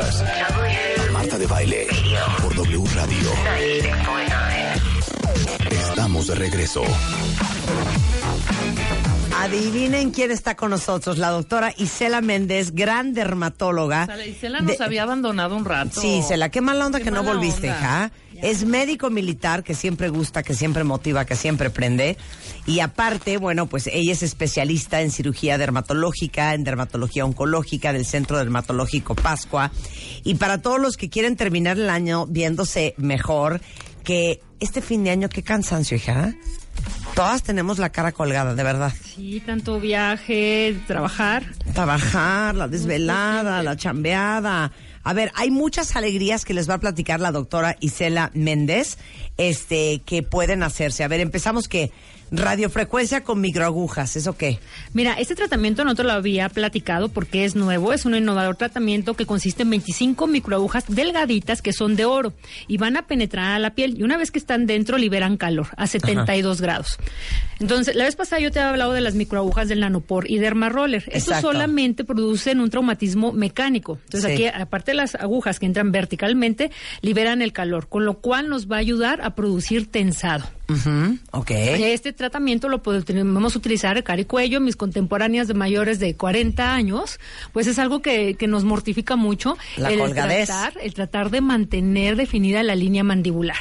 Escuchas Marta de Baile por W Radio. Estamos de regreso. Adivinen quién está con nosotros, la doctora Isela Méndez, gran dermatóloga. Isela nos De- había abandonado un rato. Sí, Isela, qué mala onda Qué que no volviste, onda. hija. Es médico militar que siempre gusta, que siempre motiva, que siempre prende. Y aparte, bueno, pues ella es especialista en cirugía dermatológica, en dermatología oncológica del Centro Dermatológico Pascua. Y para todos los que quieren terminar el año viéndose mejor, que este fin de año, qué cansancio, hija. Todas tenemos la cara colgada, de verdad. Sí, tanto viaje, trabajar. Trabajar, la desvelada, la chambeada. A ver, hay muchas alegrías que les va a platicar la doctora Isela Méndez, este, que pueden hacerse. A ver, empezamos que radiofrecuencia con microagujas, ¿eso qué? Mira, este tratamiento no te lo había platicado porque es nuevo, es un innovador tratamiento que consiste en 25 microagujas delgaditas que son de oro y van a penetrar a la piel y una vez que están dentro liberan calor a 72 grados. Entonces, la vez pasada yo te había hablado de las microagujas del nanopor y dermaroller. Estos Exacto. solamente producen un traumatismo mecánico. Entonces, Sí. aquí, aparte de las agujas que entran verticalmente, liberan el calor, con lo cual nos va a ayudar a producir tensado. Ujú, ok. Este tratamiento lo podemos utilizar cara y cuello. Mis contemporáneas de mayores de 40 años, pues es algo que, que nos mortifica mucho. La el colgadez. tratar, el tratar de mantener definida la línea mandibular.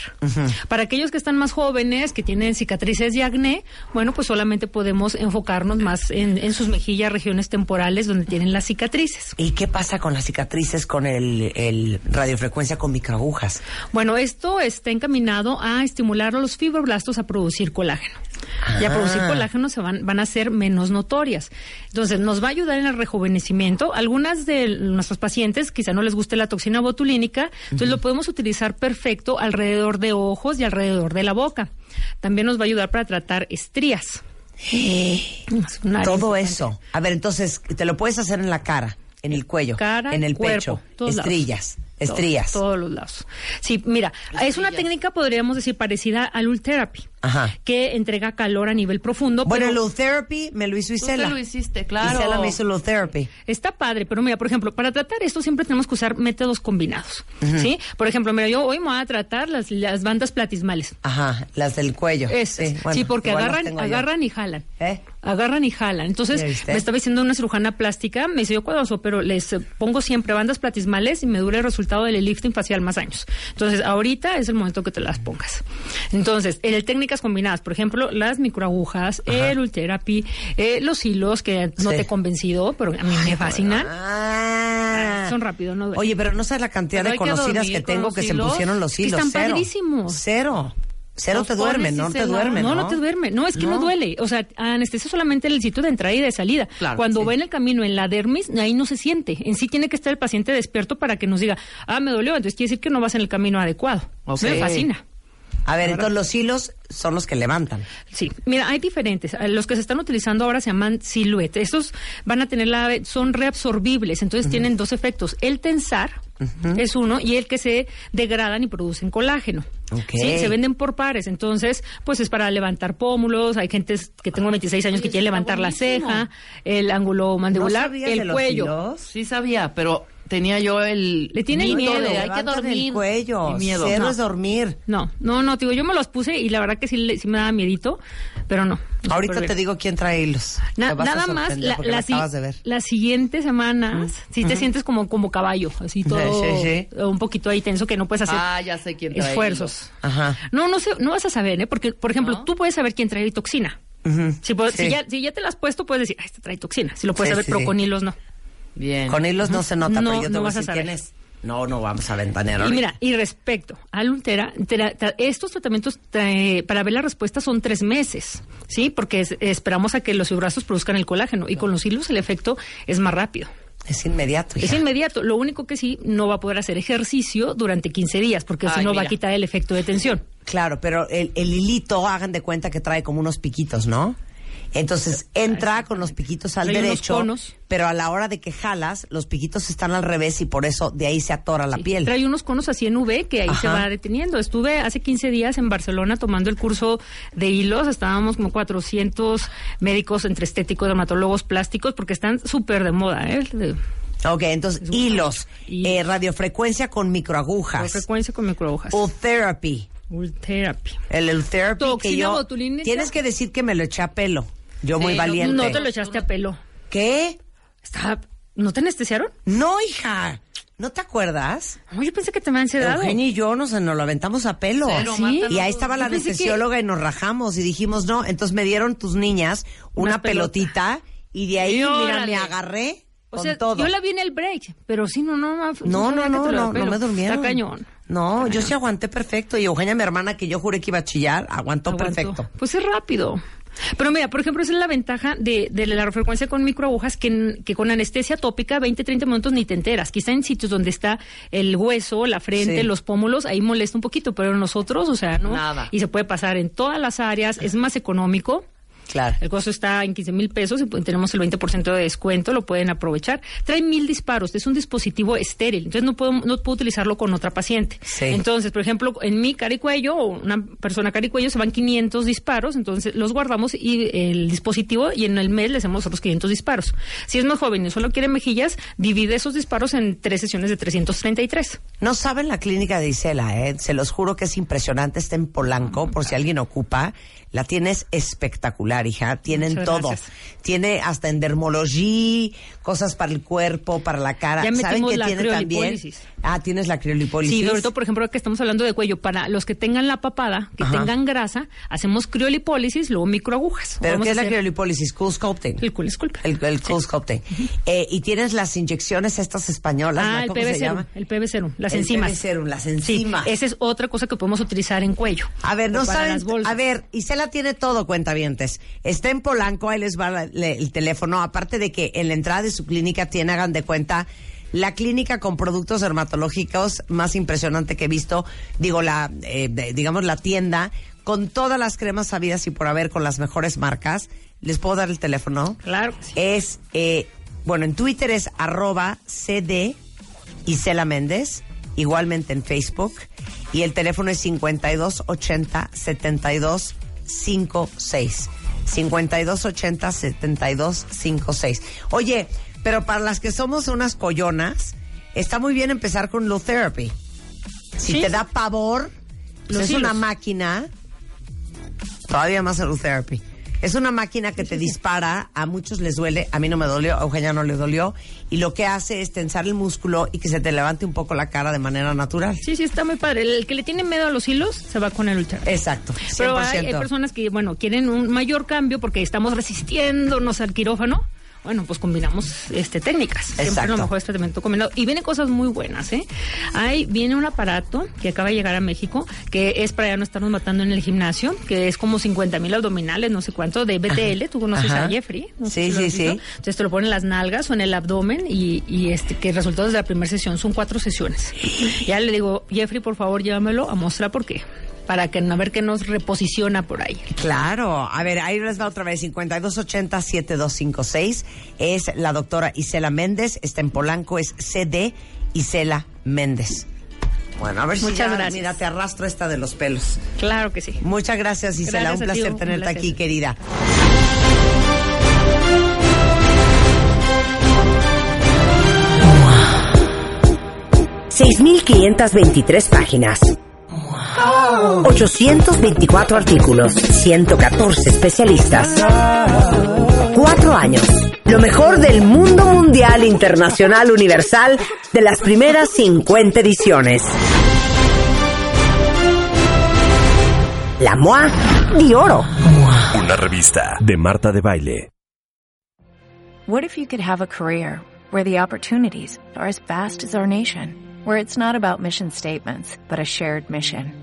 Para aquellos que están más jóvenes, que tienen cicatrices y acné, bueno, pues solamente podemos enfocarnos más en, en sus mejillas, regiones temporales donde tienen las cicatrices. ¿Y qué pasa con las cicatrices con el, el radiofrecuencia con microagujas? Bueno, esto está encaminado a estimular los fibroblastos a producir colágeno. Y a producir Ah. colágeno se van, van a ser menos notorias. Entonces, nos va a ayudar en el rejuvenecimiento. Algunas de nuestros pacientes quizá no les guste la toxina botulínica, entonces lo podemos utilizar perfecto alrededor de ojos y alrededor de la boca. También nos va a ayudar para tratar estrías. Área Todo eso. A ver, entonces, te lo puedes hacer en la cara, en el cuello, cara, en el cuerpo, pecho, lados. Todos, estrías. Todos, los lados. Sí, mira, es una técnica, podríamos decir, parecida al Ultherapy, Ajá. que entrega calor a nivel profundo. Bueno, pero el Therapy me lo hizo Tú Isela. te lo hiciste, claro. Isela me hizo Therapy. Está padre, pero mira, por ejemplo, para tratar esto siempre tenemos que usar métodos combinados, ¿sí? Por ejemplo, mira, yo hoy me voy a tratar las, las bandas platismales. Ajá, las del cuello. Esas. Sí, bueno, porque agarran, yo. agarran y jalan. ¿Eh? Agarran y jalan. Entonces, me estaba diciendo una cirujana plástica, me dice, yo cuando uso, pero les pongo siempre bandas platismales y me dura el resultado del lifting facial más años. Entonces, ahorita es el momento que te las pongas. Entonces, en técnicas combinadas, por ejemplo, las microagujas, el Ultherapy, eh, los hilos, que no Sí. te he convencido, pero a mí me fascinan. Ah. Son rápido, no. Oye, pero no sabes la cantidad Pero de que conocidas que tengo que se pusieron los Que hilos. están Cero. padrísimos. Cero. Cero te duerme, no te duerme, no, ¿no? te duerme. No, es que no, duele. O sea, anestesia solamente el sitio de entrada y de salida. Claro, Cuando sí. va en el camino, en la dermis, ahí no se siente. En sí tiene que estar el paciente despierto para que nos diga, ah, me dolió. Entonces quiere decir que no vas en el camino adecuado. Ok. Me fascina. A ver, entonces los hilos son los que levantan. Sí, mira, hay diferentes. Los que se están utilizando ahora se llaman silhouette. Estos van a tener la, son reabsorbibles, entonces tienen dos efectos. El tensar es uno y el que se degradan y producen colágeno. Ok. Sí, se venden por pares, entonces, pues es para levantar pómulos. Hay gente que tengo 26 años que quiere levantar la ceja, el ángulo mandibular, el cuello. hilos? Sí sabía, pero tenía yo el... Le tiene miedo miedo, de hay que dormir. el cuello. Y miedo. Cero No. es dormir. No, no, no, digo, yo me los puse y la verdad que sí, le- sí me daba miedito, pero no. Ahorita te digo quién trae hilos. Na- Te nada más la, porque la me si- acabas de ver. las siguientes semanas si te sientes como como caballo así todo Sí, sí, un poquito ahí tenso que no puedes hacer Ah, ya sé quién trae esfuerzos Ajá. no no sé no vas a saber eh porque por ejemplo ¿No? tú puedes saber quién trae toxina Ujú. si, puedes- Sí. si ya si ya te la has puesto puedes decir ah, este trae toxina si lo puedes Sí, saber sí, pero sí. con hilos no Bien. Con hilos no se nota, No, pero yo te no voy a vas a decir quién es. No, no vamos a ventanear. Y mira, y respecto al Ultera, tra- tra- estos tratamientos tra- para ver la respuesta son tres meses, ¿sí? Porque es- esperamos a que los fibroblastos produzcan el colágeno y con los hilos el efecto es más rápido. Es inmediato. Es inmediato. Lo único que sí, no va a poder hacer ejercicio durante 15 días, porque si Ay, no va a quitar el efecto de tensión. Claro, pero el, el hilito, hagan de cuenta que trae como unos piquitos, ¿no? Entonces entra con los piquitos al unos derecho, conos. pero a la hora de que jalas, los piquitos están al revés y por eso de ahí se atora la Sí. piel. Trae unos conos así en V que ahí se va deteniendo. Estuve hace 15 días en Barcelona tomando el curso de hilos. Estábamos como 400 médicos entre estéticos, dermatólogos, plásticos, porque están súper de moda, ¿eh? Ok, entonces hilos, eh, radiofrecuencia con microagujas, frecuencia con microhojas. U-therapy, Ultherapy. el U-therapy que yo... botulínica. Tienes que decir que me lo eché a pelo, yo muy Sí, no- valiente. No te lo echaste a pelo. ¿Qué? Estaba... ¿No te anestesiaron? No, hija, ¿no te acuerdas? No, yo pensé que te me habían sedado. Eugenia y yo nos, nos lo aventamos a pelo. ¿Sí? Y ahí estaba la que- anestesióloga y nos rajamos y dijimos no. Entonces me dieron tus niñas una pelotita y de ahí, mira, órale. me agarré O con sea, todo. yo la vi en el break, pero sí, no, no, no. No, no, no, no, no me durmieron. Está cañón. No, yo sí aguanté perfecto. Y Eugenia, mi hermana, que yo juré que iba a chillar, aguantó, Aguantó. perfecto. Pues es rápido. Pero mira, por ejemplo, esa es la ventaja de, de la frecuencia con microagujas, que, que con anestesia tópica 20, 30 minutos ni te enteras. Quizá en sitios donde está el hueso, la frente, Sí. los pómulos, ahí molesta un poquito, pero nosotros, o sea, no. Nada. Y se puede pasar en todas las áreas, es más económico. Claro. El costo está en 15 mil pesos y tenemos el 20% de descuento, lo pueden aprovechar. Trae mil disparos, es un dispositivo estéril, entonces no puedo, no puedo utilizarlo con otra paciente. Sí. Entonces, por ejemplo, en mi cara y cuello, o una persona cara y cuello, se van 500 disparos, entonces los guardamos y el dispositivo y en el mes le hacemos otros 500 disparos. Si es más joven y solo quiere mejillas, divide esos disparos en tres sesiones de 333. No saben la clínica de Isela, ¿eh? Se los juro que es impresionante. Está en Polanco, por si alguien ocupa. La tienes espectacular, hija. Tienen Muchas todo. gracias. Tiene hasta endermología, cosas para el cuerpo, para la cara. Ya ¿Saben qué tiene también? Ah, tienes la criolipólisis. Sí, sobre todo, por ejemplo, que estamos hablando de cuello, para los que tengan la papada, que Ajá. tengan grasa, hacemos criolipólisis, luego microagujas. ¿Pero qué es la criolipólisis? Cool sculpting. El cool sculpt. El, el cool sculpting. Eh, y tienes las inyecciones estas españolas, Ah, ¿no? el ¿Cómo PB se llama? el PB serum, las El enzimas. PB serum, las Sí, enzimas. esa es otra cosa que podemos utilizar en cuello. A ver, no saben. A ver, Isela tiene todo, cuentavientes. Está en Polanco, ahí les va la- le- el teléfono. Aparte de que en la entrada de su clínica tiene, hagan de cuenta, la clínica con productos dermatológicos más impresionante que he visto. Digo, la, eh, de- digamos, la tienda con todas las cremas sabidas y por haber, con las mejores marcas. ¿Les puedo dar el teléfono? Claro que sí. Es, eh, bueno, en Twitter es arroba CD Isela Méndez, igualmente en Facebook, y el teléfono es 5280 7256. 5280 7256. Oye, pero para las que somos unas collonas, está muy bien empezar con Low Therapy. Si Sí. te da pavor, pues es una máquina, todavía más Low Therapy. Es una máquina que te dispara, a muchos les duele, a mí no me dolió, a Eugenia no le dolió, y lo que hace es tensar el músculo y que se te levante un poco la cara de manera natural. Sí, sí, está muy padre. El que le tiene miedo a los hilos se va con el ultra. Exacto, 100%. Pero hay, hay personas que, bueno, quieren un mayor cambio porque estamos resistiéndonos al quirófano. Bueno, pues combinamos este técnicas. Siempre Exacto. lo mejor es tratamiento combinado. Y vienen cosas muy buenas, ¿eh? Hay, viene un aparato que acaba de llegar a México, que es para ya no estarnos matando en el gimnasio, que es como 50 mil abdominales, no sé cuánto, de BTL. Tú conoces Ajá. a Jeffrey. No Sí, sé si sí, sí. Entonces te lo ponen en las nalgas o en el abdomen y, y este que el resultado de la primera sesión son cuatro sesiones. Ya le digo, Jeffrey, por favor, llévamelo a mostrar por qué. Para que a ver qué nos reposiciona por ahí. Claro, a ver, ahí les va otra vez, 5280-7256, es la doctora Isela Méndez, está en Polanco, es CD Isela Méndez. Bueno, a ver si ya, gracias. mira, te arrastro esta de los pelos. Claro que sí. Muchas gracias, Isela, Gracias un placer un tenerte placer. aquí, querida. 6.523 páginas. 824 artículos. 114 especialistas. Cuatro años. Lo mejor del mundo mundial, internacional, universal, de las primeras 50 ediciones. La MOA de oro. Una revista de Marta de Baile. What if you could have a career where the opportunities are as vast as our nation, where it's not about mission statements, but a shared mission.